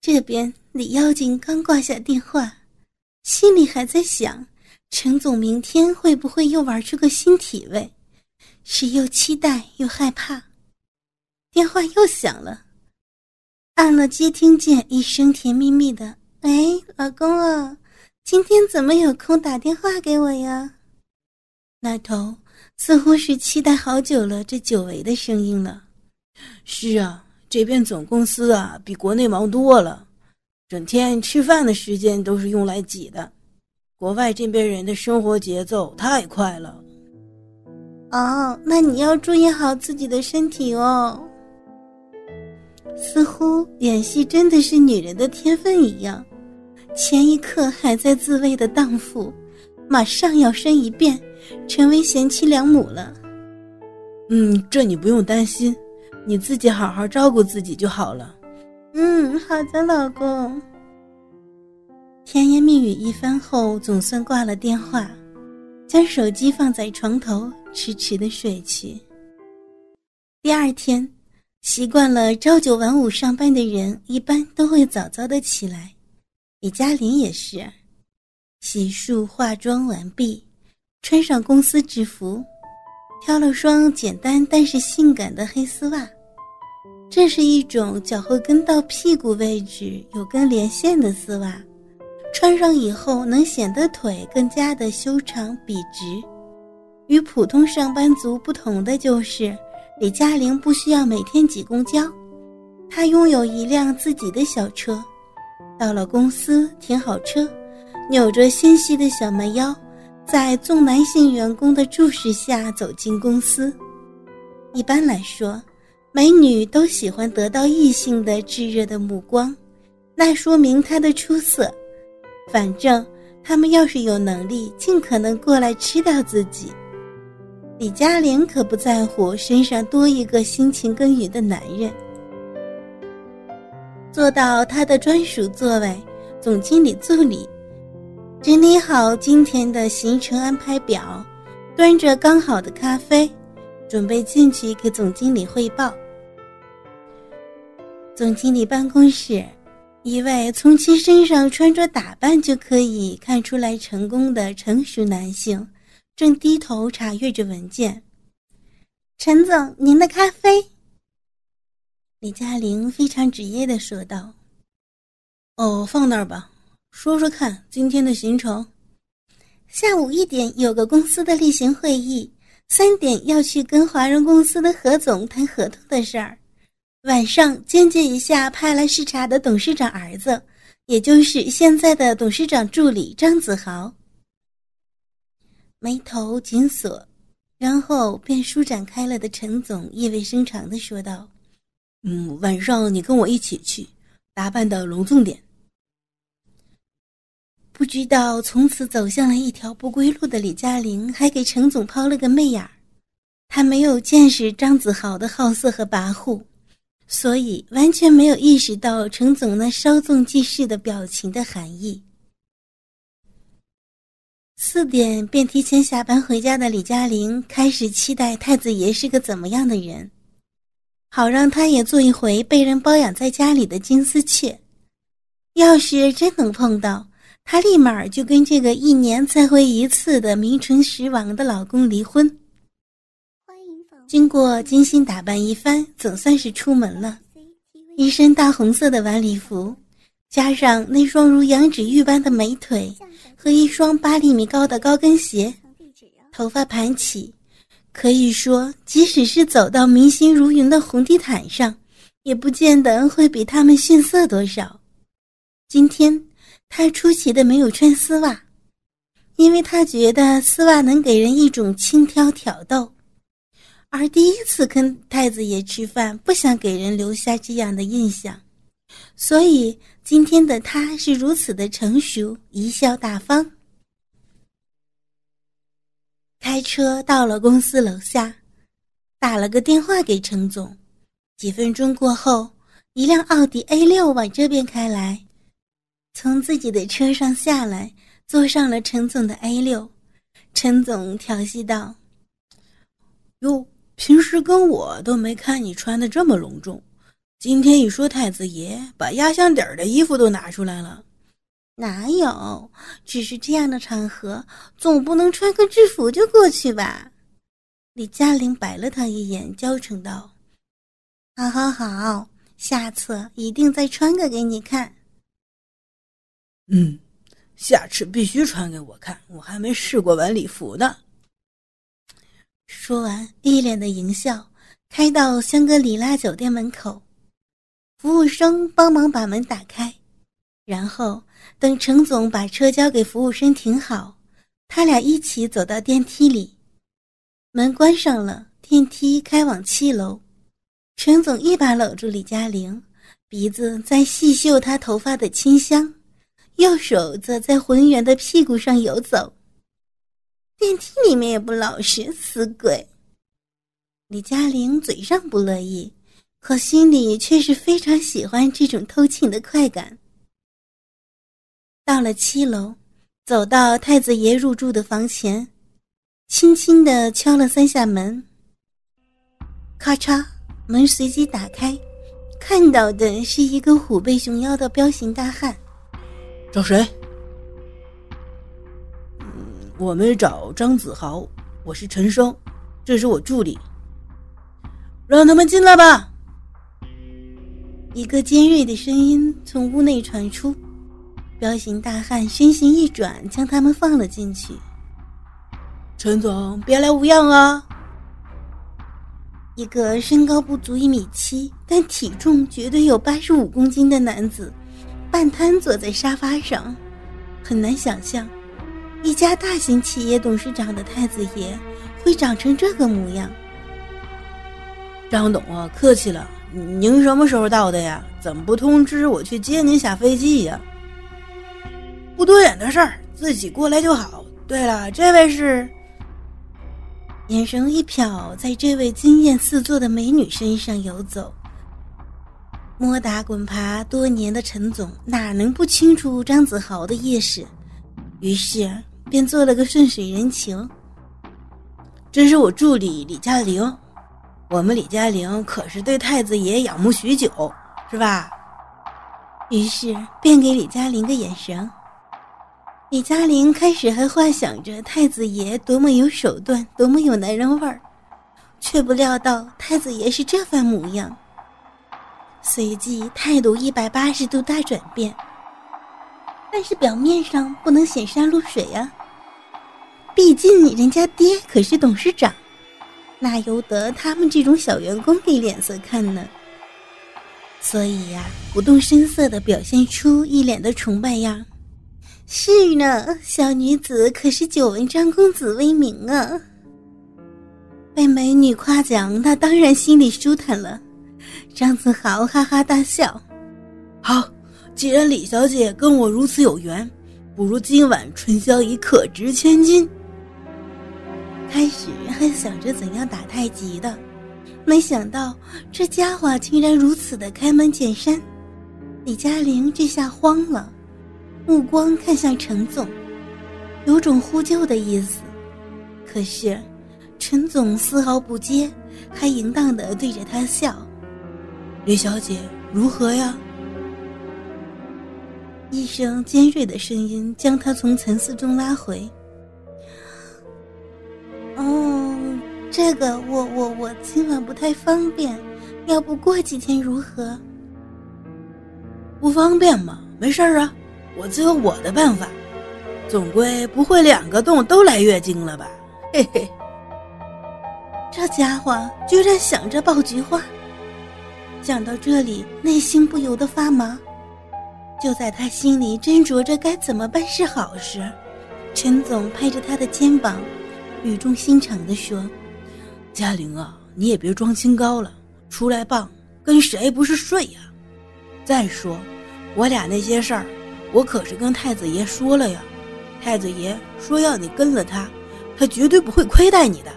这边李妖精刚挂下电话，心里还在想：陈总明天会不会又玩出个新体位？是又期待又害怕。电话又响了，按了接听键，一声甜蜜蜜的：“喂，老公啊，今天怎么有空打电话给我呀？”那头似乎是期待好久了这久违的声音了。是啊，这边总公司啊比国内忙多了，整天吃饭的时间都是用来挤的。国外这边人的生活节奏太快了。哦，那你要注意好自己的身体哦。似乎演戏真的是女人的天分一样，前一刻还在自慰的荡妇，马上摇身一变，成为贤妻良母了。嗯，这你不用担心，你自己好好照顾自己就好了。嗯，好的，老公。甜言蜜语一番后，总算挂了电话，将手机放在床头，痴痴的睡去。第二天。习惯了朝九晚五上班的人，一般都会早早的起来。李嘉玲也是，洗漱化妆完毕，穿上公司制服，挑了双简单但是性感的黑丝袜。这是一种脚后跟到屁股位置有根连线的丝袜，穿上以后能显得腿更加的修长笔直。与普通上班族不同的就是。李嘉玲不需要每天挤公交，她拥有一辆自己的小车。到了公司，停好车，扭着纤细的小蛮腰，在众男性员工的注视下走进公司。一般来说，美女都喜欢得到异性的炙热的目光，那说明她的出色。反正他们要是有能力，尽可能过来吃掉自己。李嘉玲可不在乎身上多一个辛勤耕耘的男人。坐到他的专属座位，总经理助理整理好今天的行程安排表，端着刚好的咖啡，准备进去给总经理汇报。总经理办公室，一位从其身上穿着打扮就可以看出来成功的成熟男性。正低头查阅着文件，陈总，您的咖啡。李嘉玲非常职业的说道：“哦，放那儿吧。说说看，今天的行程。下午一点有个公司的例行会议，三点要去跟华润公司的何总谈合同的事儿，晚上见见一下派来视察的董事长儿子，也就是现在的董事长助理张子豪。”眉头紧锁，然后便舒展开了的陈总意味深长的说道：“嗯，晚上你跟我一起去，打扮的隆重点。”不知道从此走向了一条不归路的李嘉玲，还给程总抛了个媚眼儿。他没有见识张子豪的好色和跋扈，所以完全没有意识到程总那稍纵即逝的表情的含义。四点便提前下班回家的李嘉玲开始期待太子爷是个怎么样的人，好让他也做一回被人包养在家里的金丝雀。要是真能碰到，她立马就跟这个一年才回一次的名存实亡的老公离婚。经过精心打扮一番，总算是出门了，一身大红色的晚礼服。加上那双如羊脂玉般的美腿和一双八厘米高的高跟鞋，头发盘起，可以说，即使是走到明星如云的红地毯上，也不见得会比他们逊色多少。今天他出奇的没有穿丝袜，因为他觉得丝袜能给人一种轻佻挑逗，而第一次跟太子爷吃饭，不想给人留下这样的印象，所以。今天的他是如此的成熟，贻笑大方。开车到了公司楼下，打了个电话给程总。几分钟过后，一辆奥迪 A 六往这边开来，从自己的车上下来，坐上了陈总的 A 六。陈总调戏道：“哟，平时跟我都没看你穿的这么隆重。”今天一说太子爷，把压箱底儿的衣服都拿出来了。哪有？只是这样的场合，总不能穿个制服就过去吧？李嘉玲白了他一眼，娇嗔道：“好好好，下次一定再穿个给你看。”嗯，下次必须穿给我看，我还没试过晚礼服呢。说完，一脸的淫笑，开到香格里拉酒店门口。服务生帮忙把门打开，然后等程总把车交给服务生停好，他俩一起走到电梯里。门关上了，电梯开往七楼。程总一把搂住李嘉玲，鼻子在细嗅她头发的清香，右手则在浑圆的屁股上游走。电梯里面也不老实，死鬼！李嘉玲嘴上不乐意。可心里却是非常喜欢这种偷情的快感。到了七楼，走到太子爷入住的房前，轻轻的敲了三下门。咔嚓，门随即打开，看到的是一个虎背熊腰的彪形大汉。找谁？我们找张子豪。我是陈生，这是我助理。让他们进来吧。一个尖锐的声音从屋内传出，彪形大汉身形一转，将他们放了进去。陈总，别来无恙啊！一个身高不足一米七，但体重绝对有八十五公斤的男子，半瘫坐在沙发上，很难想象，一家大型企业董事长的太子爷会长成这个模样。张董啊，客气了。您什么时候到的呀？怎么不通知我去接您下飞机呀？不多远的事儿，自己过来就好。对了，这位是……眼神一瞟，在这位惊艳四座的美女身上游走。摸打滚爬多年的陈总哪能不清楚张子豪的意识？于是便做了个顺水人情。这是我助理李嘉玲。我们李嘉玲可是对太子爷仰慕许久，是吧？于是便给李嘉玲个眼神。李嘉玲开始还幻想着太子爷多么有手段，多么有男人味儿，却不料到太子爷是这番模样。随即态度一百八十度大转变，但是表面上不能显山露水呀，毕竟人家爹可是董事长。哪由得他们这种小员工给脸色看呢？所以呀，不动声色的表现出一脸的崇拜样。是呢，小女子可是久闻张公子威名啊。被美女夸奖，那当然心里舒坦了。张子豪哈哈大笑：“好，既然李小姐跟我如此有缘，不如今晚春宵一刻值千金。”开始还想着怎样打太极的，没想到这家伙竟然如此的开门见山。李嘉玲这下慌了，目光看向陈总，有种呼救的意思。可是陈总丝毫不接，还淫荡的对着他笑：“吕小姐如何呀？”一声尖锐的声音将他从沉思中拉回。这个我我我今晚不太方便，要不过几天如何？不方便吗？没事啊，我自有我的办法。总归不会两个洞都来月经了吧？嘿嘿。这家伙居然想着爆菊花。讲到这里，内心不由得发麻。就在他心里斟酌着该怎么办是好时，陈总拍着他的肩膀，语重心长地说。嘉玲啊，你也别装清高了，出来棒，跟谁不是睡呀？再说，我俩那些事儿，我可是跟太子爷说了呀。太子爷说要你跟了他，他绝对不会亏待你的。